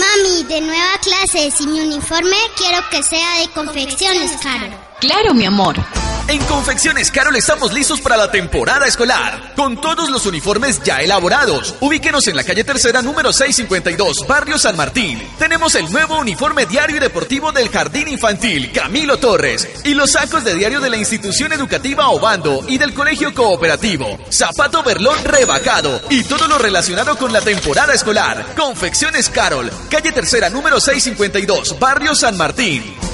Mami, de nueva clase, si mi uniforme quiero que sea de confecciones, Carol. Claro, mi amor. En Confecciones Carol estamos listos para la temporada escolar, con todos los uniformes ya elaborados. Ubíquenos en la calle Tercera número 652, Barrio San Martín. Tenemos el nuevo uniforme diario y deportivo del Jardín Infantil Camilo Torres y los sacos de diario de la institución educativa Obando y del Colegio Cooperativo. Zapato Berlón rebajado y todo lo relacionado con la temporada escolar. Confecciones Carol, calle Tercera número 652, Barrio San Martín.